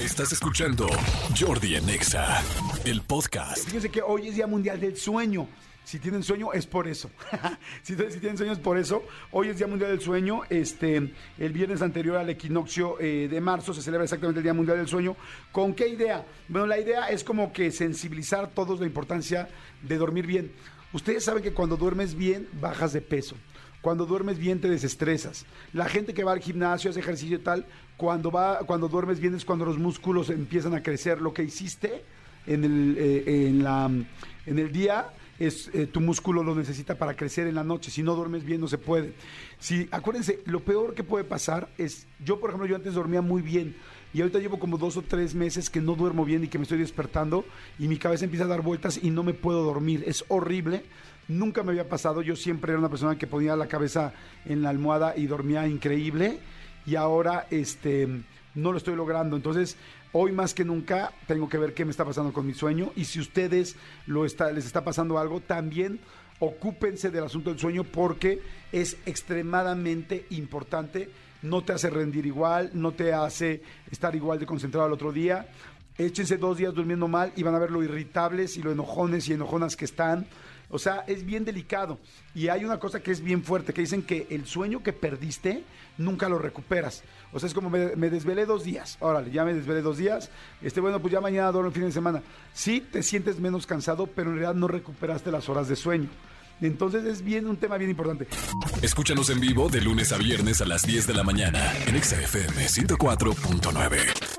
Estás escuchando Jordi Anexa, el podcast. Fíjense que hoy es Día Mundial del Sueño. Si tienen sueño es por eso. si, tienen sueño es por eso. Hoy es Día Mundial del Sueño. Este, el viernes anterior al equinoccio eh, de marzo se celebra exactamente el Día Mundial del Sueño. ¿Con qué idea? Bueno, la idea es como que sensibilizar todos la importancia de dormir bien. Ustedes saben que cuando duermes bien bajas de peso. Cuando duermes bien te desestresas. La gente que va al gimnasio, hace ejercicio y tal, cuando, va, cuando duermes bien es cuando los músculos empiezan a crecer. Lo que hiciste en el, eh, en la, en el día es eh, tu músculo lo necesita para crecer en la noche. Si no duermes bien no se puede. Si acuérdense, lo peor que puede pasar es yo por ejemplo yo antes dormía muy bien y ahorita llevo como dos o tres meses que no duermo bien y que me estoy despertando y mi cabeza empieza a dar vueltas y no me puedo dormir. Es horrible. Nunca me había pasado. Yo siempre era una persona que ponía la cabeza en la almohada y dormía increíble y ahora este no lo estoy logrando. Entonces, hoy más que nunca tengo que ver qué me está pasando con mi sueño y si ustedes lo está, les está pasando algo, también ocúpense del asunto del sueño porque es extremadamente importante. No te hace rendir igual, no te hace estar igual de concentrado al otro día. Échense dos días durmiendo mal y van a ver lo irritables y lo enojones y enojonas que están. O sea, es bien delicado. Y hay una cosa que es bien fuerte, que dicen que el sueño que perdiste nunca lo recuperas. O sea, es como me, desvelé dos días. Órale, ya me desvelé dos días. Este, bueno, pues ya mañana duermo el fin de semana. Sí, te sientes menos cansado, pero en realidad no recuperaste las horas de sueño. Entonces es bien un tema bien importante. Escúchanos en vivo de lunes a viernes a las 10 de la mañana en XFM 104.9.